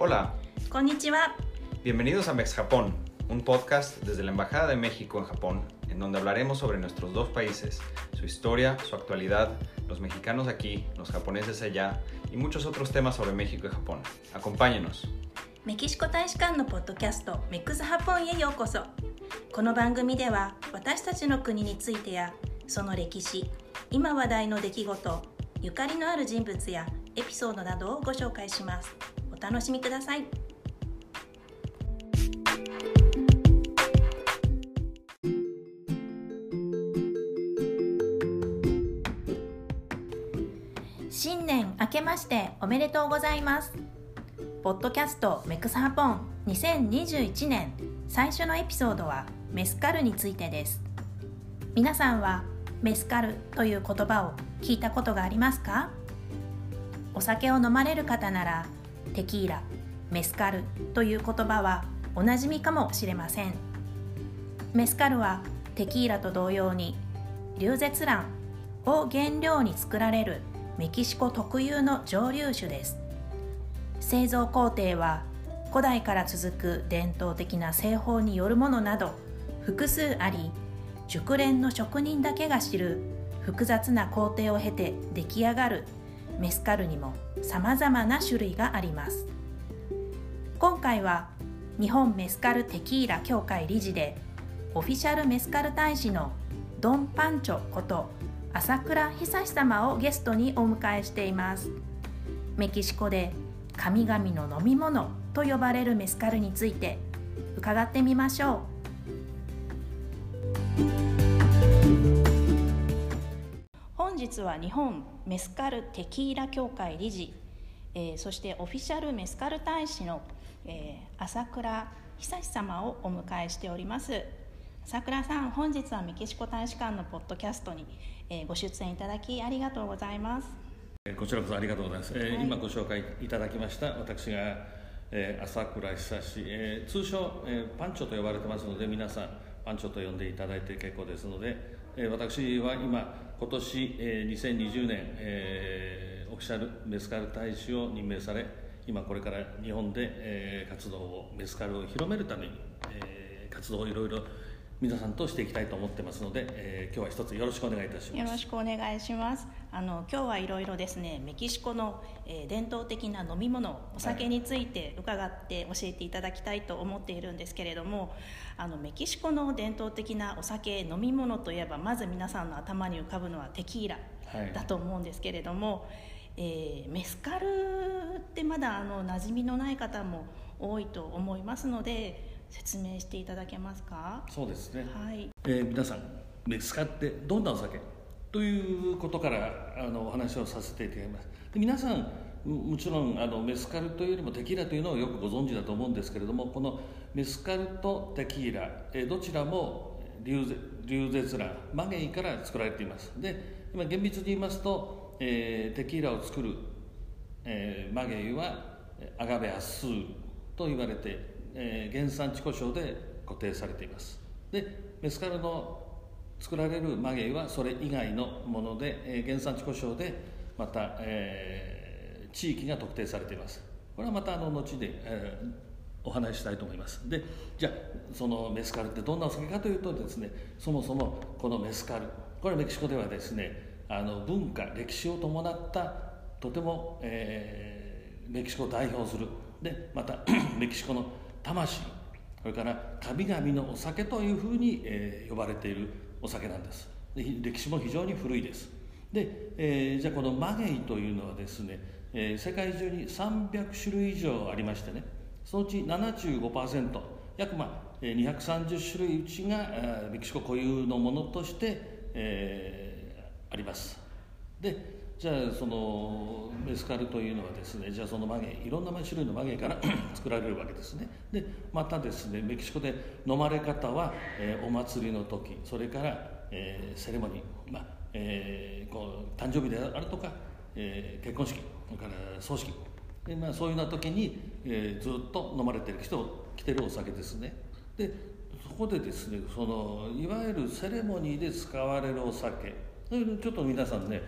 Hola, こんにちは。 bienvenidos a Mex Japón, un podcast desde la Embajada de México en Japón, en donde hablaremos sobre nuestros dos países, su historia, su actualidad, los mexicanos aquí, los japoneses allá y muchos otros temas sobre México y Japón. Acompáñenos. メキシコ大使館のポッドキャストメックスハポンへようこそ。この番組では私たちの国についてやその歴史、今話題の出来事、ゆかりのある人物やエピソードなどをご紹介します。 お楽しみください。新年明けましておめでとうございます。ポッドキャストメクスハポン2021年最初のエピソードはメスカルについてです。皆さんはメスカルという言葉を聞いたことがありますか？お酒を飲まれる方ならテキーラ、メスカルという言葉はおなじみかもしれません。メスカルはテキーラと同様にリュウゼツランを原料に作られるメキシコ特有の蒸留酒です製造工程は古代から続く伝統的な製法によるものなど複数あり熟練の職人だけが知る複雑な工程を経て出来上がるメスカルにもさまざまな種類があります。今回は日本メスカルテキーラ協会理事でオフィシャルメスカル大使のドン・パンチョこと朝倉久志様をゲストにお迎えしています。メキシコで神々の飲み物と呼ばれるメスカルについて伺ってみましょう。日は日本メスカルテキーラ協会理事、えーそしてオフィシャルメスカル大使の、えー朝倉久志様をお迎えしております。朝倉さん本日はメキシコ大使館のポッドキャストに、えーご出演いただきありがとうございます。えーこちらこそありがとうございます。えーはい。今ご紹介いただきました私が、えー朝倉久志、えー通称、えーパンチョと呼ばれてますので皆さんパンチョと呼んでいただいて結構ですので、え私は今今年、えー2020年、えーオフィシャルメスカル大使を任命され今これから日本で、えー活動をメスカルを広めるために、えー活動をいろいろ皆さんとしていきたいと思ってますので、えー今日は一つよろしくお願いいたします。よろしくお願いします。あの今日はいろいろですね、メキシコの、えー伝統的な飲み物、お酒について伺って教えていただきたいと思っているんですけれども、あのメキシコの伝統的なお酒飲み物といえばまず皆さんの頭に浮かぶのはテキーラはいだと思うんですけれども、えーメスカルってまだあの馴染みのない方も多いと思いますので説明していただけますか？そうですね。はい。えー皆さんメスカってどんなお酒？ということからあのお話をさせていただきますで皆さんももちろんあのメスカルというよりもテキーラというのをよくご存知だと思うんですけれどもこのメスカルとテキーラ、えーどちらもリュウゼツランマゲイから作られていますで今厳密に言いますと、えーテキーラを作る、えーマゲイはえーアガベアスーと言われて、えー原産地故障で固定されています。でメスカルの作られるマゲイはそれ以外のもので、えー原産地故障でまた、えー地域が特定されています。これはまたあの後で、えーお話ししたいと思います。でじゃあそのメスカルってどんなお酒かというとですねそもそもこのメスカルこれはメキシコではですねあの文化歴史を伴ったとても、えーメキシコを代表する。でまた メキシコの魂それから神々のお酒というふうに、えー呼ばれているお酒なんです。で歴史も非常に古いです。で、えーじゃあこのマゲイというのはですね、えー世界中に300種類以上ありましてねそのうち75%約まあ230種類うちがメキシコ固有のものとして、えーあります。でじゃあそのメスカルというのはですねじゃあそのマゲいろんな種類のマゲから 作られるわけですね。でまたですねメキシコで飲まれ方は、えーお祭りの時それから、えーセレモニー、まあえーこう誕生日であるとか、えー結婚式それから葬式。で、まあ、そういうような時に、えーずっと飲まれてる人来てるお酒ですね。でそこでですねそのいわゆるセレモニーで使われるお酒。ちょっと皆さんね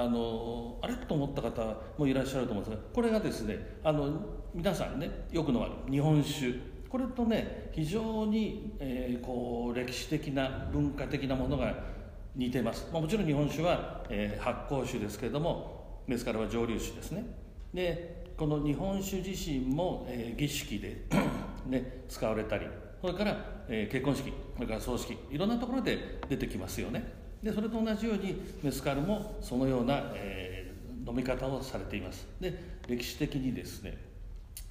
あのあれと思った方もいらっしゃると思うんですがこれがですねあの皆さんねよく飲まれる日本酒。これとね非常に、えー、こう歴史的な文化的なものが似てます、まあ、もちろん日本酒は、えー、発酵酒ですけれどもメスカルは蒸留酒ですね。でこの日本酒自身も、えー、儀式でね、使われたりそれから、え、結婚式それから葬式いろんなところで出てきますよね。でそれと同じようにメスカルもそのような、えー、飲み方をされています。で歴史的にですね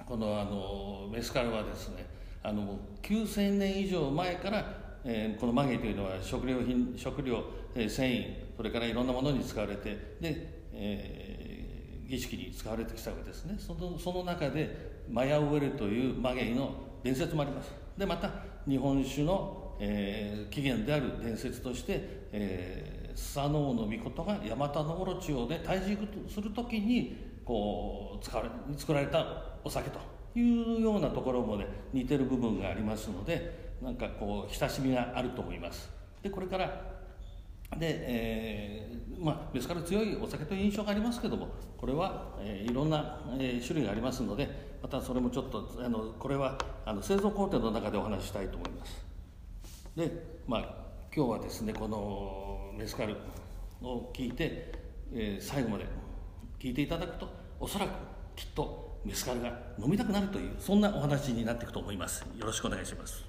このあのメスカルはですねあの9000年以上前から、えー、このマゲというのは食料品食料、えー、繊維それからいろんなものに使われてで、えー、儀式に使われてきたわけですね。そのその中でマヤウェルというマゲイの伝説もあります。でまた日本酒の、えー、起源である伝説として、えー、スサノオノミコトがヤマタノオロチオで退治する時にこう使われ作られたお酒というようなところもね似てる部分がありますのでなんかこう親しみがあると思います。でこれからで、えー、まあですから強いお酒という印象がありますけどもこれは、えー、いろんな、えー、種類がありますのでまたそれもちょっとあのこれはあの製造工程の中でお話ししたいと思います。でまあ今日はですねこのメスカルを聞いて、えー、最後まで聞いていただくとおそらくきっとメスカルが飲みたくなるというそんなお話になっていくと思います。よろしくお願いします。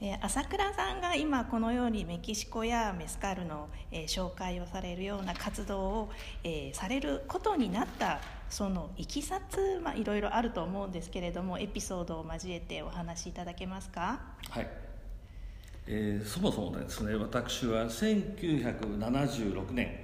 え朝倉さんが今このようにメキシコやメスカルの、え紹介をされるような活動を、えされることになったそのいきさつ、まあ、いろいろあると思うんですけれどもエピソードを交えてお話しいただけますか？はいえー、そもそもですね私は1976年、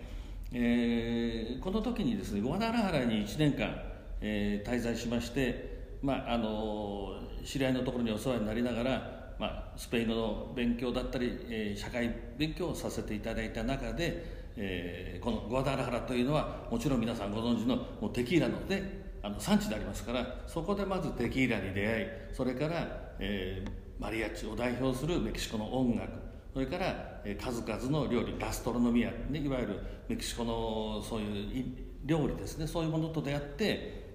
えー、この時にですねグアダラハラに1年間、えー、滞在しまして、まあ、あの知り合いのところにお世話になりながらまあ、スペイン語の勉強だったり、えー、社会勉強をさせていただいた中で、えー、このグアダラハラというのはもちろん皆さんご存知のもうテキーラのであの産地でありますからそこでまずテキーラに出会いそれから、えー、マリアッチを代表するメキシコの音楽それから、えー、数々の料理ガストロノミア、ね、いわゆるメキシコのそういう料理ですねそういうものと出会って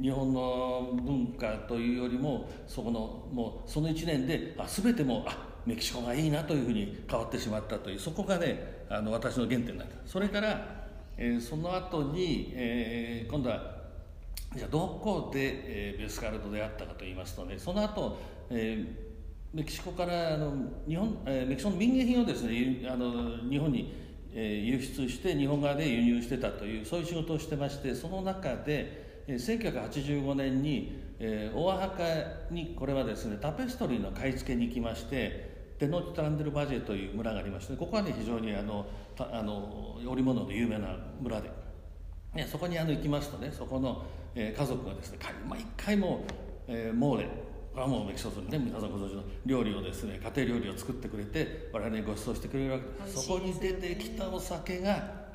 日本の文化というよりもそこのもうその1年であ全てもあメキシコがいいなというふうに変わってしまったというそこがねあの私の原点なんですそれから、えー、その後に、えー、今度はじゃあどこで、えー、ベスカルと出会ったかといいますとねその後、えー、メキシコからあの日本、えー、メキシコの民芸品をですねあの日本に、えー、輸出して日本側で輸入してたというそういう仕事をしてましてその中で1985年に、えー、大墓にこれはですねタペストリーの買い付けに行きましてテノチタンデルバジェという村がありましてここはね非常にあのあの織物で有名な村で、ね、そこにあの行きますとね。そこの、えー、家族がですね毎回も、えー、モーレこれはもうメキシコね皆さんご存知の料理をですね家庭料理を作ってくれて我々にご馳走してくれるわけで。すそこに出てきたお酒が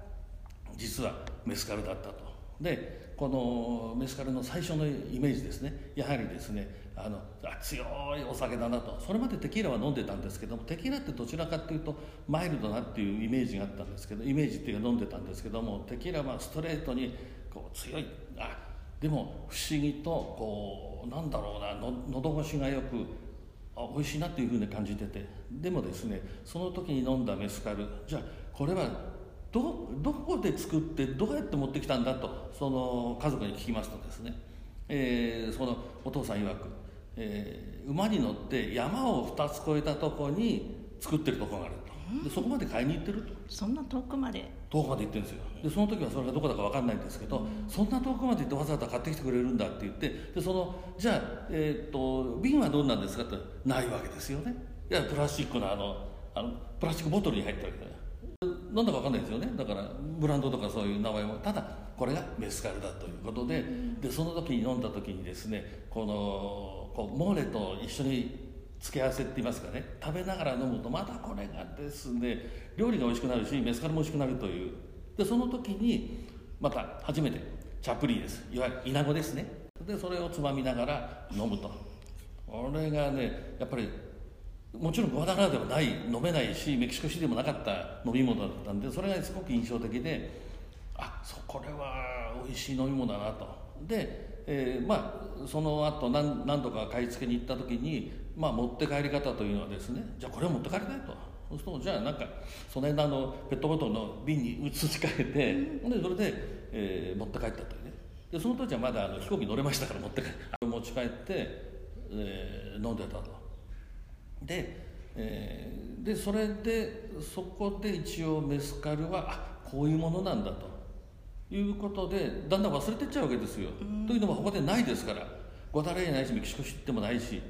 実はメスカルだったと。でこのメスカルの最初のイメージですね。やはりですねあの強いお酒だなと。それまでテキーラは飲んでたんですけどもテキーラってどちらかっていうとマイルドなっていうイメージがあったんですけどイメージっていうか飲んでたんですけどもテキーラはストレートにこう強い。あでも不思議とこうなんだろうなの喉越しがよくあ美味しいなっていうふうに感じてて。でもですねその時に飲んだメスカルじゃあこれはどどこで作ってどうやって持ってきたんだとその家族に聞きますとですね、えー、そのお父さん曰く、えー、馬に乗って山を2つ越えたとこに作ってるとこがあると。でそこまで買いに行ってると。そんな遠くまで。遠くまで行ってるんですよ。でその時はそれがどこだか分かんないんですけど、うん、そんな遠くまで行ってわざわざ買ってきてくれるんだって言ってでそのじゃあ、えーと、瓶はどんなんですかってないわけですよね。いやプラスチックのあのあのプラスチックボトルに入ってるわけだよなんだか分かんないですよね。だからブランドとかそういう名前も。ただこれがメスカルだということで,、でその時に飲んだ時にですねこのこうモーレと一緒に付け合わせって言いますかね。食べながら飲むとまたこれがですね料理が美味しくなるしメスカルも美味しくなるという。でその時にまた初めてチャプリーです。いわゆるイナゴですね。でそれをつまみながら飲むと。これがねやっぱりもちろんグアダラではない飲めないしメキシコシティでもなかった飲み物だったんでそれがすごく印象的であそこれは美味しい飲み物だなと。で、えー、まあその後何何度か買い付けに行った時に、まあ、持って帰り方というのはですねじゃあこれを持って帰りたいと。そうするとじゃあなんかその辺のあのペットボトルの瓶に移し替えて、うん、でそれで、えー、持って帰ったというね。でその時はまだあの飛行機乗れましたから持って帰持ち帰って、えー、飲んでたとで,、えー、でそれでそこで一応メスカルはあこういうものなんだと。いうことでだんだん忘れてっちゃうわけですよ。というのも他でないですから。ゴダレーないしメキシコシってもないし、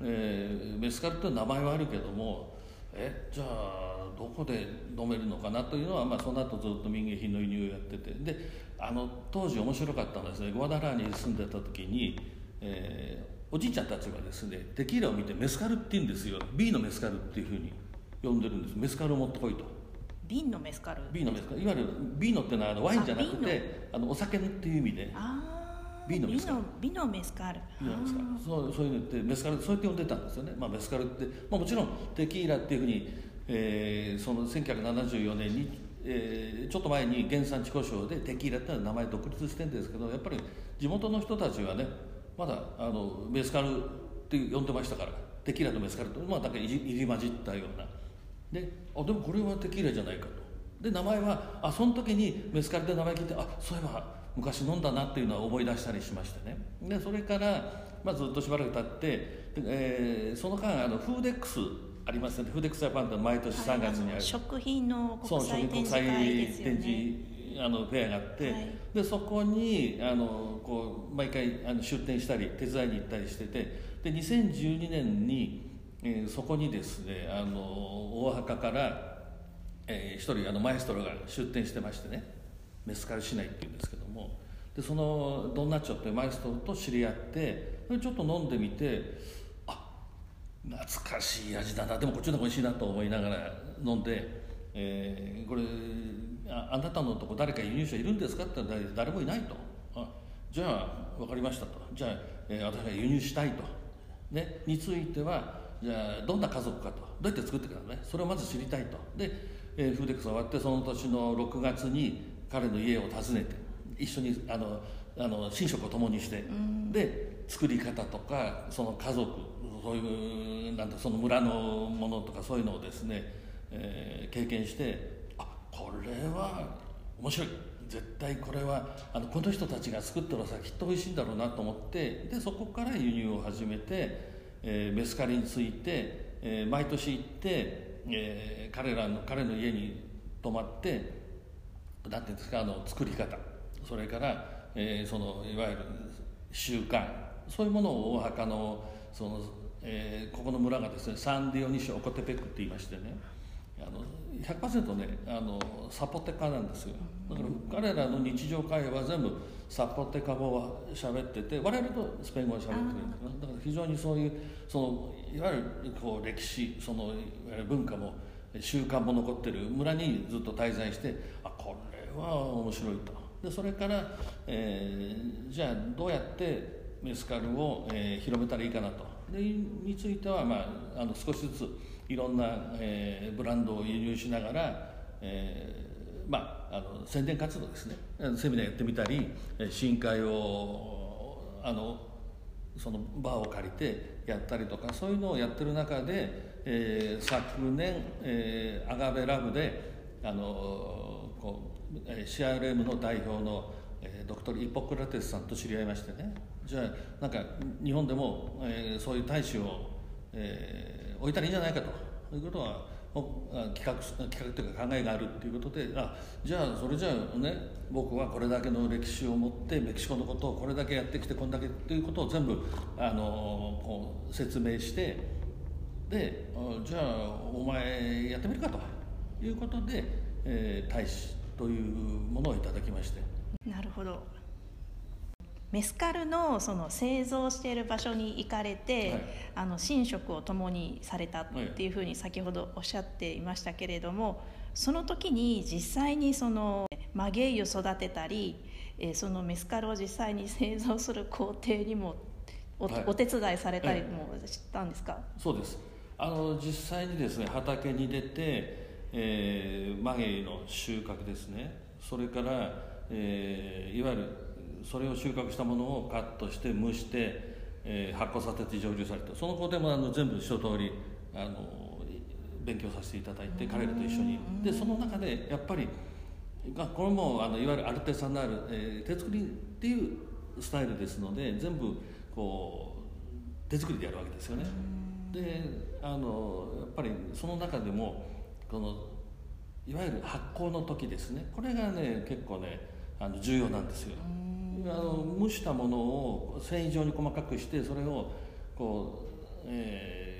えー、メスカルって名前はあるけどもえじゃあどこで飲めるのかなというのは、まあ、その後ずっと民芸品の輸入をやってて。であの当時面白かったのはですねゴダラーに住んでた時に、えーおじいちゃんたちがですねテキーラを見てメスカルって言うんですよ。B のメスカルっていうふうに呼んでるんです。メスカルを持ってこいと。瓶のメスカル。B のメスカル。いわゆる B のっていうのはあのワインじゃなくてあのお酒っていう意味で。あ B のメスカル。ビのメスカル。ビのメスカル。そうそういうのってメスカルそうやって呼んでたんですよね、まあ、メスカルって、まあ、もちろんテキーラっていうふうに、えー、その1974年に、えー、ちょっと前に原産地故障でテキーラっていう名前独立してるんですけどやっぱり地元の人たちはねまだあのメスカルって呼んでましたから。テキーラとメスカルとまあだけ入り混じったような。であでもこれはテキーラじゃないかと。で名前はあその時にメスカルで名前聞いてあそういえば昔飲んだなっていうのは思い出したりしましてね。でそれから、まあ、ずっとしばらく経って、えー、その間あのフーデックスありますね。フーデックスジャパンって毎年3月にある、はい、食品の国際展示会ですよねあのフェアがあって、はい、でそこにあのこう毎回あの出店したり手伝いに行ったりしててで2012年に、えー、そこにですねあの大墓から、えー、一人あのマエストロが出店してましてねメスカル市内っていうんですけどもでそのドンナッチョっていうマエストロと知り合ってちょっと飲んでみてあ懐かしい味だなでもこっちの方が美味しいなと思いながら飲んで、えー、これああなたのとこ誰か輸入者いるんですか?」って言ったら誰もいないと「あじゃあ分かりました」と「じゃあ、えー、私が輸入したいと」ね、についてはじゃあどんな家族かと。どうやって作ってくかね。それをまず知りたいと。で、えー、フーデックス終わってその年の6月に彼の家を訪ねて一緒にあのあの寝食を共にして、で作り方とかその家族そういうなんてその村のものとかそういうのをですね、えー、経験してこれは面白い。絶対これはあのこの人たちが作ってるお酒きっと美味しいんだろうなと思ってでそこから輸入を始めて、えー、メスカリについて、えー、毎年行って、えー、彼らの彼の家に泊まって何ていうんですかあの作り方。それから、えー、そのいわゆる習慣。そういうものを大墓のその、えー、ここの村がですねサンディオニシオコテペックって言いましてね。あの100%ねあのサポテカなんですよ。だから彼らの日常会話は全部サポテカ語は喋ってて我々とスペイン語は喋ってるだから非常にそういうそのいわゆるこう歴史その文化も習慣も残ってる村にずっと滞在してあこれは面白いと。でそれから、えー、じゃあどうやってメスカルを、えー、広めたらいいかなと。でについては、まあ、あの少しずついろんな、えー、ブランドを輸入しながら、えー、まああの宣伝活動ですね。セミナーやってみたり深海をあのそのバーを借りてやったりとかそういうのをやってる中で、えー、昨年、えー、アガベラブであのこう CRM の代表の、えー、ドクトル・イポクラテスさんと知り合いましてね。じゃあなんか日本でも、えー、そういう大使を、えー、置いたらいいんじゃないかと。いうことは企画企画というか考えがあるっていうことであじゃあそれじゃあね僕はこれだけの歴史を持ってメキシコのことをこれだけやってきてこんだけっていうことを全部あのこう説明してでじゃあお前やってみるかということで、えー、大使というものをいただきまして。なるほど。メスカルのその製造している場所に行かれて、はい、あの寝食を共にされたっていうふうに先ほどおっしゃっていましたけれどもその時に実際にそのマゲイを育てたりそのメスカルを実際に製造する工程にもおはい、お手伝いされたりもしたんですか、そうです。あの実際にですね畑に出て、えー、マゲイの収穫ですね。それから、えー、いわゆるそれを収穫したものをカットして蒸して、えー、発酵させて蒸留された。その工程もあの全部一通りあの勉強させていただいて彼らと一緒に。でその中でやっぱりこれもあのいわゆるアルテサナール、えー、手作りっていうスタイルですので全部こう手作りでやるわけですよね。であのやっぱりその中でもこのいわゆる発酵の時ですね。これがね結構ねあの重要なんですよあの蒸したものを繊維状に細かくしてそれをこう、えー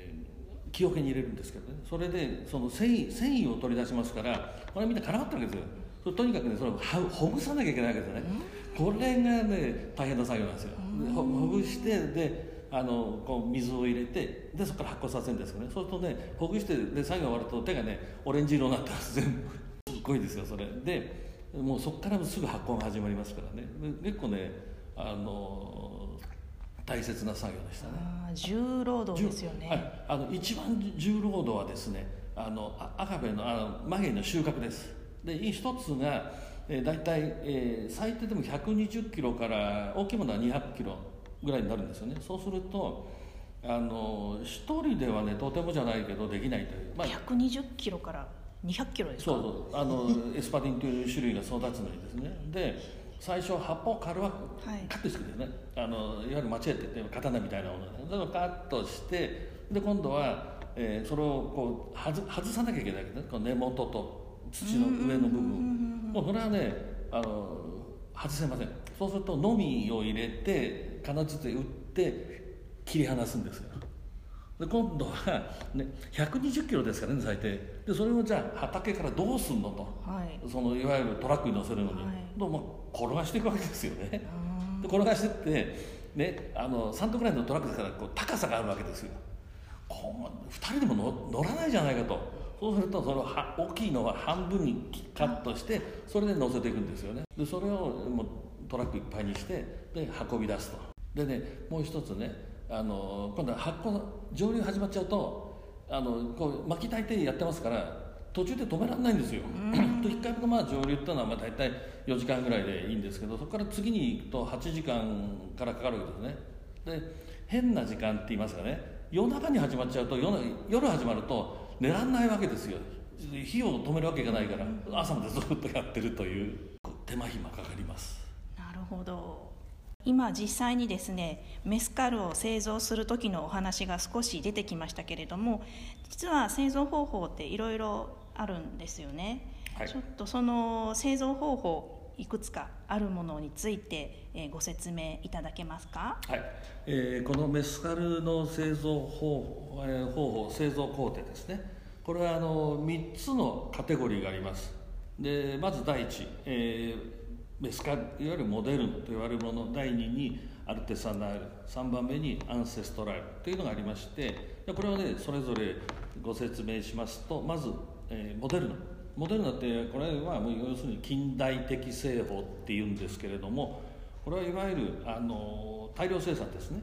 木桶に入れるんですけどね。それでその繊維繊維を取り出しますからこれみんな絡まってるわけですよ。とにかくねそれをほぐさなきゃいけないわけですよね。これがね大変な作業なんですよ。ほぐしてであのこう水を入れてでそこから発酵させるんですよね。そうするとねほぐしてで作業終わると手がねオレンジ色になってます全部。すっごいですよそれ。でもうそこからすぐ発酵が始まりますからね。結構ねあの大切な作業でしたね。重労働ですよね、はい、あの一番重労働はですねあのアガベのあのマゲの収穫です。で一つが、えー、大体、えー、最低でも120キロから大きいものは200キロぐらいになるんですよね。そうするとあの一人ではねとてもじゃないけどできないという、まあ、120キロから200キロですか？そうそう。あのエスパティンという種類が育つのにですね。で最初葉っぱを刈るわけ、はい、カットしてくですね。あのいわゆるマチェってって刀みたいなもので。それをカットしてで今度は、えー、それをこう外外さなきゃいけないわけね。この根元と土の上の部分。もうこれはねあの外せません。そうするとのみを入れて金槌で打って切り離すんですよで今度は、ね、120キロですからね最低。でそれをじゃあ畑からどうすんのと、はい、そのいわゆるトラックに乗せるのに、はい、どうも転がしていくわけですよね。で転がしてってねあの3トンぐらいのトラックですからこう高さがあるわけですよ。こう2人でも乗らないじゃないかと。そうするとそのは大きいのは半分にカットしてそれで乗せていくんですよね。でそれをもうトラックいっぱいにしてで運び出すと。でねもう一つねあの今度は発酵蒸留始まっちゃうとあのこう巻き炊いてやってますから途中で止められないんですよ。と1回目のまあ蒸留っていうのはまあ大体4時間ぐらいでいいんですけどそこから次に行くと8時間からかかるわけですね。で変な時間って言いますかね夜中に始まっちゃうと夜夜始まると寝らんないわけですよ。火を止めるわけがないから朝までずっとやってるという手間暇かかります。なるほど今実際にですねメスカルを製造する時のお話が少し出てきましたけれども実は製造方法っていろいろあるんですよね、はい、ちょっとその製造方法いくつかあるものについて、えー、ご説明いただけますか、はい。えー、このメスカルの製造方,、えー、方法製造工程ですね。これはあの3つのカテゴリーがあります。でまず第一、えーメスカいわゆるモデルと言われるもの第2にアルテサナル3番目にアンセストラルというのがありましてこれをねそれぞれご説明しますとまず、えー、モデルナ。モデルナってこれはもう要するに近代的製法っていうんですけれどもこれはいわゆるあの大量生産ですね。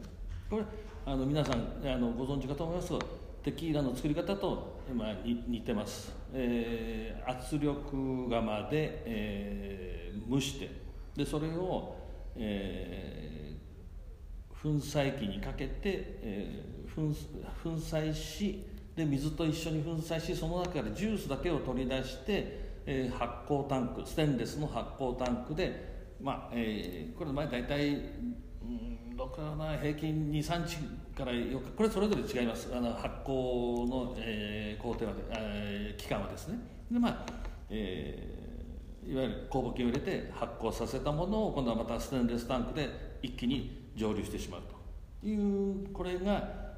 これあの皆さんあのご存知かと思いますがテキーラの作り方と、まあ、似てます、えー、圧力釜で、えー、蒸してでそれを、えー、粉砕機にかけて、えー、粉粉砕しで水と一緒に粉砕しその中からジュースだけを取り出して、えー、発酵タンクステンレスの発酵タンクでまあえー、これ前大体どかな平均23日から4日これそれぞれ違います。あの発酵の、えー、工程は、えー、期間はですね。でまあ、えー、いわゆる酵母菌を入れて発酵させたものを今度はまたステンレスタンクで一気に蒸留してしまうと。いうこれが、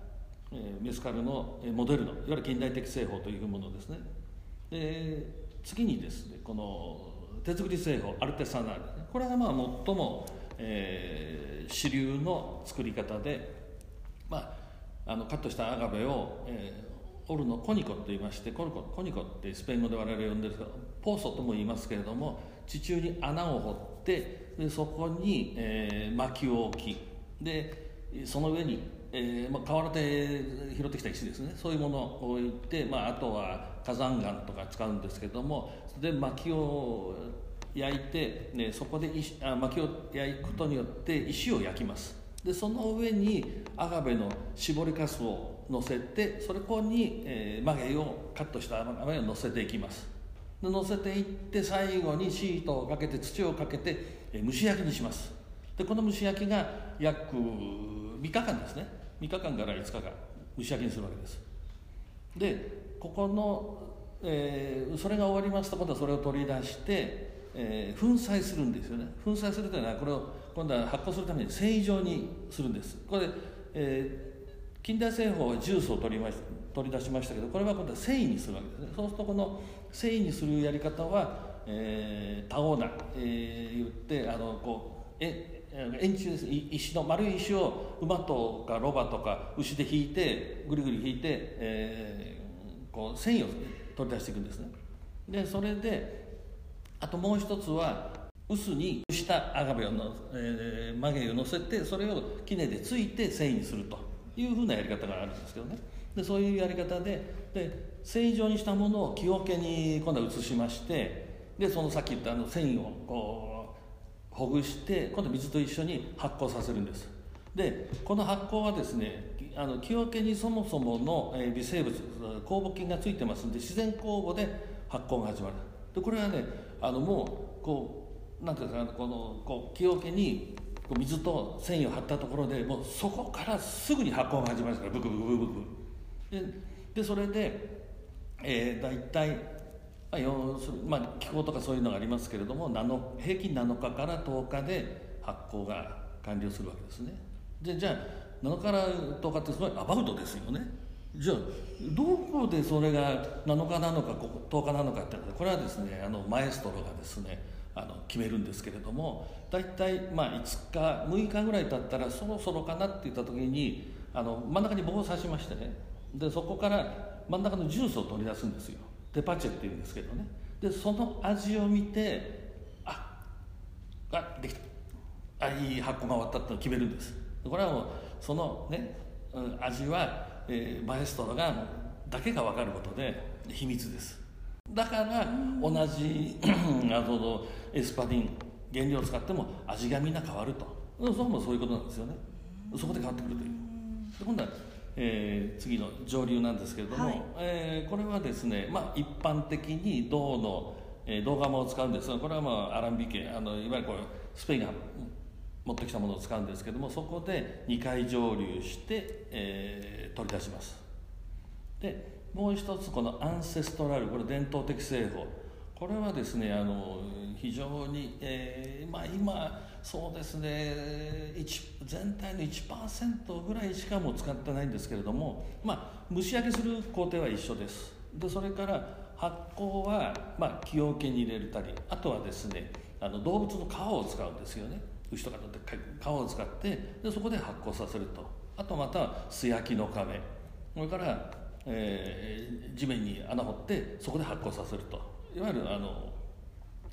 えー、メスカルのモデルのいわゆる近代的製法というものですね。で次にですねこの手作り製法アルテサナールこれがまあ最もえー、主流の作り方で、まあ、あのカットしたアガベを、えー、オルノコニコと言いましてコニココニコってスペイン語で我々呼んでるんですけどポーソとも言いますけれども地中に穴を掘ってでそこに、えー、薪を置きでその上にえーまあ、河原で拾ってきた石ですね。そういうものを置いて、まあ、あとは火山岩とか使うんですけどもで薪を焼いて、ね、そこで石あ薪を焼くことによって石を焼きます。でその上にアガベの絞りかすを乗せてそれこに、えー、曲げをカットした曲げを乗せていきます。で乗せていって最後にシートをかけて土をかけて、えー、蒸し焼きにします。でこの蒸し焼きが約3日間ですね。3日間から5日間蒸し焼きにするわけです。でここの、えー、それが終わりますと今度はそれを取り出して、え、粉砕するんですよね。粉砕するというのはこれを今度は発酵するために繊維状にするんです。これ、えー、近代製法はジュースを取りまし取り出しましたけどこれは今度は繊維にするわけですね。そうするとこの繊維にするやり方は、えー、タオーナ、えー、言ってあのこうえ円柱です石の丸い石を馬とかロバとか牛で引いてぐりぐり引いて、えー、こう繊維を取り出していくんですね。でそれであともう一つは臼にしたアガベをの、えー、曲げを乗せてそれを杵でついて繊維にするというふうなやり方があるんですけどね。でそういうやり方でで繊維状にしたものを木桶に今度は移しましてでそのさっき言ったあの繊維をこうほぐして今度水と一緒に発酵させるんです。でこの発酵はですねあの木桶にそもそもの微生物酵母菌がついてますんで自然酵母で発酵が始まる。でこれはねあのもうこうなんていうかこのこう木桶に水と繊維を張ったところでもうそこからすぐに発酵が始まるんですからブクブクブクブク。ででそれで、えー、大体まあ、要するまあ、気候とかそういうのがありますけれども平均7日から10日で発酵が完了するわけですね。でじゃあ7日から10日ってすごいアバウトですよね。じゃあどこでそれが7日なのか10日なのかってこれはですねあのマエストロがですねあの決めるんですけれども大体まあ5日6日ぐらい経ったらそろそろかなって言った時にあの真ん中に棒を刺しましてねでそこから真ん中のジュースを取り出すんですよ。デパチェっていうんですけどね。でその味を見てああできた。あいい発酵が終わったって決めるんです。これはもうそのね味は、えー、マエストロがだけが分かることで秘密です。だから同じあのエスパディン原料を使っても味がみんな変わると。そもそういうことなんですよね。そこで変わってくるという。今度はえー、次の上流なんですけれども、はい、えー、これはですね、まあ、一般的に銅の、えー、銅釜を使うんですがこれは、まあ、アランビ家あのいわゆるこれスペインが持ってきたものを使うんですけどもそこで2回蒸留して、えー、取り出します。でもう一つこのアンセストラルこれ伝統的製法。これはですねあの非常に、えーまあ、今そうですね全体の1%ぐらいしかも使ってないんですけれども、まあ、蒸し焼きする工程は一緒です。でそれから発酵は、まあ、木桶に入れたりあとはですねあの動物の皮を使うんですよね。牛とかのでっかい皮を使ってでそこで発酵させると。あとまた素焼きの亀それから、えー、地面に穴掘ってそこで発酵させると。いわゆるあの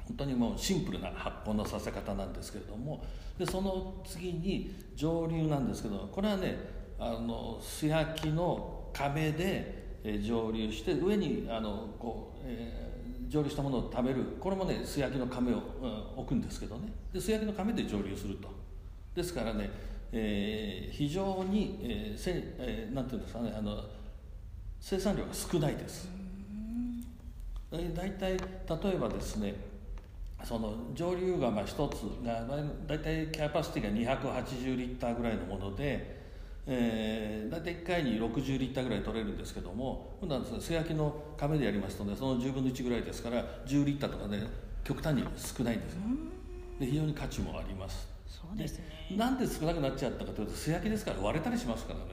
本当にもうシンプルな発酵のさせ方なんですけれども。でその次に蒸留なんですけどこれはねあの素焼きの亀で、え蒸留して上にあのこう、えー、蒸留したものを食べる。これもね素焼きの亀を、うん、置くんですけどね。で素焼きの亀で蒸留すると。ですからね、えー、非常に、えーせえー、なんていうんですかねあの生産量が少ないです。大体例えばですねその上流釜一つが大体キャパシティが280リッターぐらいのもので、えー、大体1回に60リッターぐらい取れるんですけども今度は素焼きの亀でやりますとねその10分の1ぐらいですから10リッターとかね極端に少ないんですよ。で非常に価値もあります。そうですね。なんで少なくなっちゃったかというと素焼きですから割れたりしますからね。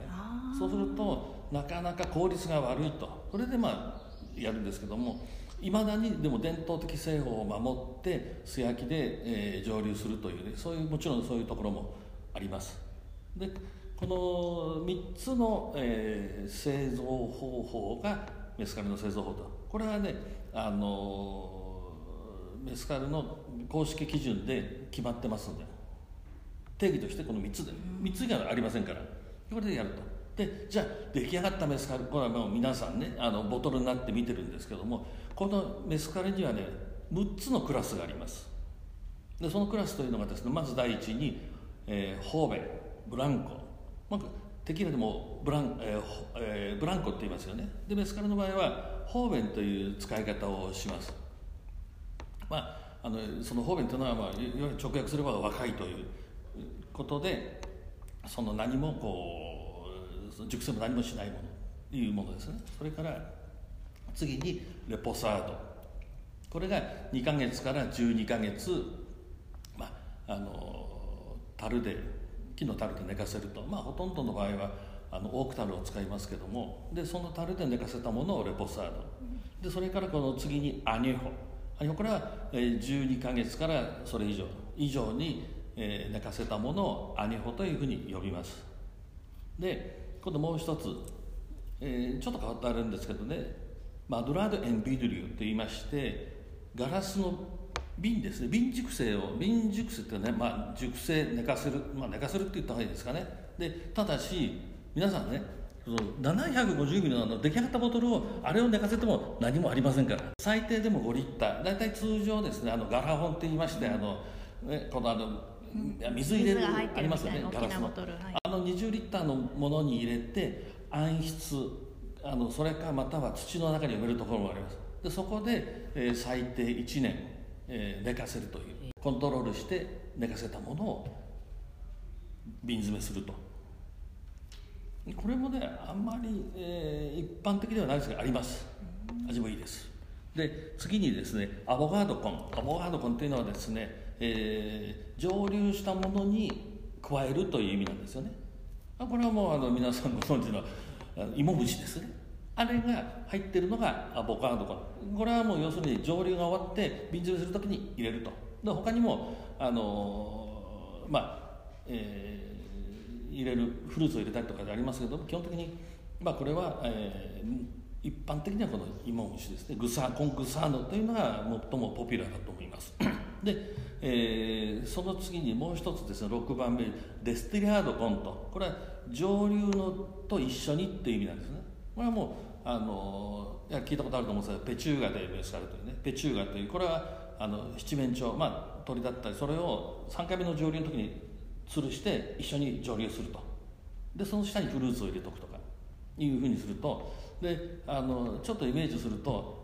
そうするとなかなか効率が悪いと。それでまあやるんですけどもいまだにでも伝統的製法を守って素焼きで、えー、蒸留するという、ね、そういうもちろんそういうところもあります。でこの3つの、えー、製造方法がメスカルの製造法と。これはねあのメスカルの公式基準で決まってますので。定義としてこの3つで。3つ以外はありませんから。これでやると。でじゃあ出来上がったメスカルこれはもう皆さんねあのボトルになって見てるんですけどもこのメスカルにはね6つのクラスがあります。でそのクラスというのがですねまず第一に、えー、ホーベブランコ、まあ、テキーラでもブラン,、えーえー、ブランコって言いますよね。でメスカルの場合はホーベンという使い方をします。まああのその方便というのは、まあ、直訳すれば若いということでその何もこう熟成も何もしないものというものですね。それから次にレポサード。これが2か月から12か月、まあ、あの樽で木の樽で寝かせると、まあ、ほとんどの場合はあのオーク樽を使いますけども。でその樽で寝かせたものをレポサード。でそれからこの次にアニュホこれは12か月からそれ以上以上に寝かせたものをアニホというふうに呼びます。で今度もう一つ、えー、ちょっと変わってあるんですけどね。マドラード・エン・ビドリューといいましてガラスの瓶ですね。瓶熟成を瓶熟成ってね、まあ、熟成寝かせる、まあ、寝かせるって言った方がいいですかね。でただし皆さんね750ミリのあの出来上がったボトルをあれを寝かせても何もありませんから。最低でも5リッター。大体通常ですねあのガラホンって言いまして、あのね、このあの水入れるありますよねガラスの、はい、あの20リッターのものに入れて暗室あのそれかまたは土の中に埋めるところもあります。でそこで、えー、最低1年、えー、寝かせるというコントロールして寝かせたものを瓶詰めすると。これもねあんまり、えー、一般的ではないですがあります。味もいいです。で次にですねアボカドコン。アボカドコンというのはですね、えー、蒸留したものに加えるという意味なんですよね。これはもうあの皆さんご存知の芋虫ですね。あれが入ってるのがアボカドこれはもう要するに蒸留が終わって瓶詰めする時に入れると。で他にもあのー、まあ、えー入れるフルーツを入れたりとかでありますけど基本的に、まあ、これは、えー、一般的にはこの芋虫ですね。グサ con gusano というのが最もポピュラーだと思います。で、えー、その次にもう一つですね6番目 destilado con と。これは蒸留のと一緒にっていう意味なんですね。これはもうあのいや聞いたことあると思うんですが pechuga で召し上がるというね。 pechuga というこれはあの七面鳥まあ鳥だったりそれを3回目の蒸留の時に吊るして一緒に蒸留すると。でその下にフルーツを入れとくとかいうふうにすると。であのちょっとイメージすると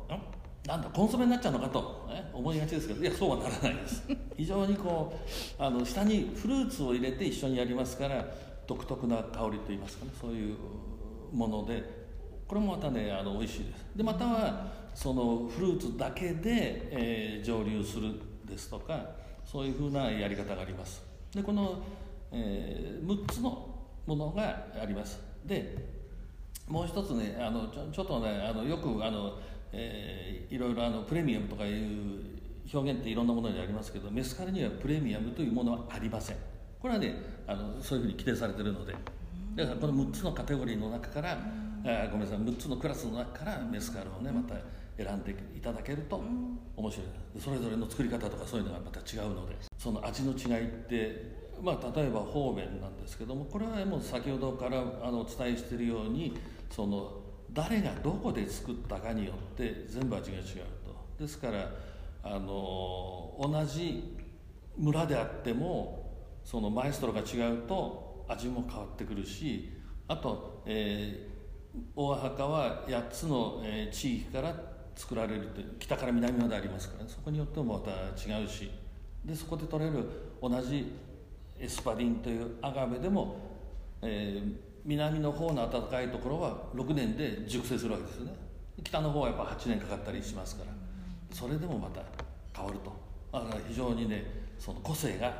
なんだコンソメになっちゃうのかと、ね、思いがちですけど。いやそうはならないです。非常にこうあの下にフルーツを入れて一緒にやりますから独特な香りといいますかね。そういうもので。これもまたねあの美味しいです。でまたはそのフルーツだけで、えー、蒸留するですとかそういうふうなやり方があります。でこの、えー、6つのものがあります。でもう一つねあのちょちょっとねあのよくあの、えー、いろいろあのプレミアムとかいう表現っていろんなものにありますけどメスカルにはプレミアムというものはありません。これはねあのそういうふうに規定されてるので。だからこの6つのカテゴリーの中からあごめんなさい6つのクラスの中からメスカルをねまた選んでいただけると面白い。それぞれの作り方とかそういうのがまた違うのでその味の違いってまあ、例えば方便なんですけどもこれはもう先ほどからあのお伝えしているようにその誰がどこで作ったかによって全部味が違うと。ですからあの同じ村であってもそのマエストロが違うと味も変わってくるしあと、えー、大墓は8つの、えー、地域から作られるという北から南までありますから、ね、そこによってもまた違うし。でそこで取れる同じエスパディンというアガベでも、えー、南の方の暖かいところは6年で熟成するわけですよね。北の方はやっぱ8年かかったりしますから。それでもまた変わると。だから非常にねその個性が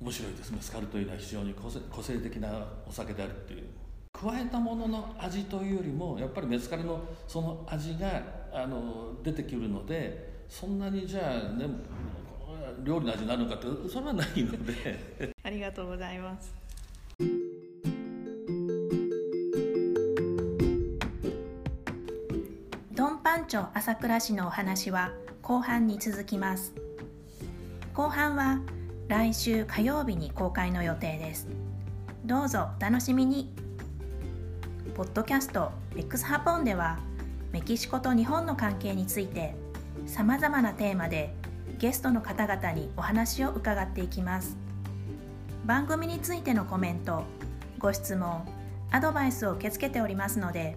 面白いです。メスカルというのは非常に個性個性的なお酒であるっていう。加えたものの味というよりもやっぱりメスカルのその味があの出てくるのでそんなにじゃあね料理の味になるのかってそれはないので。ありがとうございます。ドンパンチョ朝倉市のお話は後半に続きます。後半は来週火曜日に公開の予定です。どうぞお楽しみに。ポッドキャスト X ハポンではメキシコと日本の関係についてさまざまなテーマでゲストの方々にお話を伺っていきます。番組についてのコメントご質問アドバイスを受け付けておりますので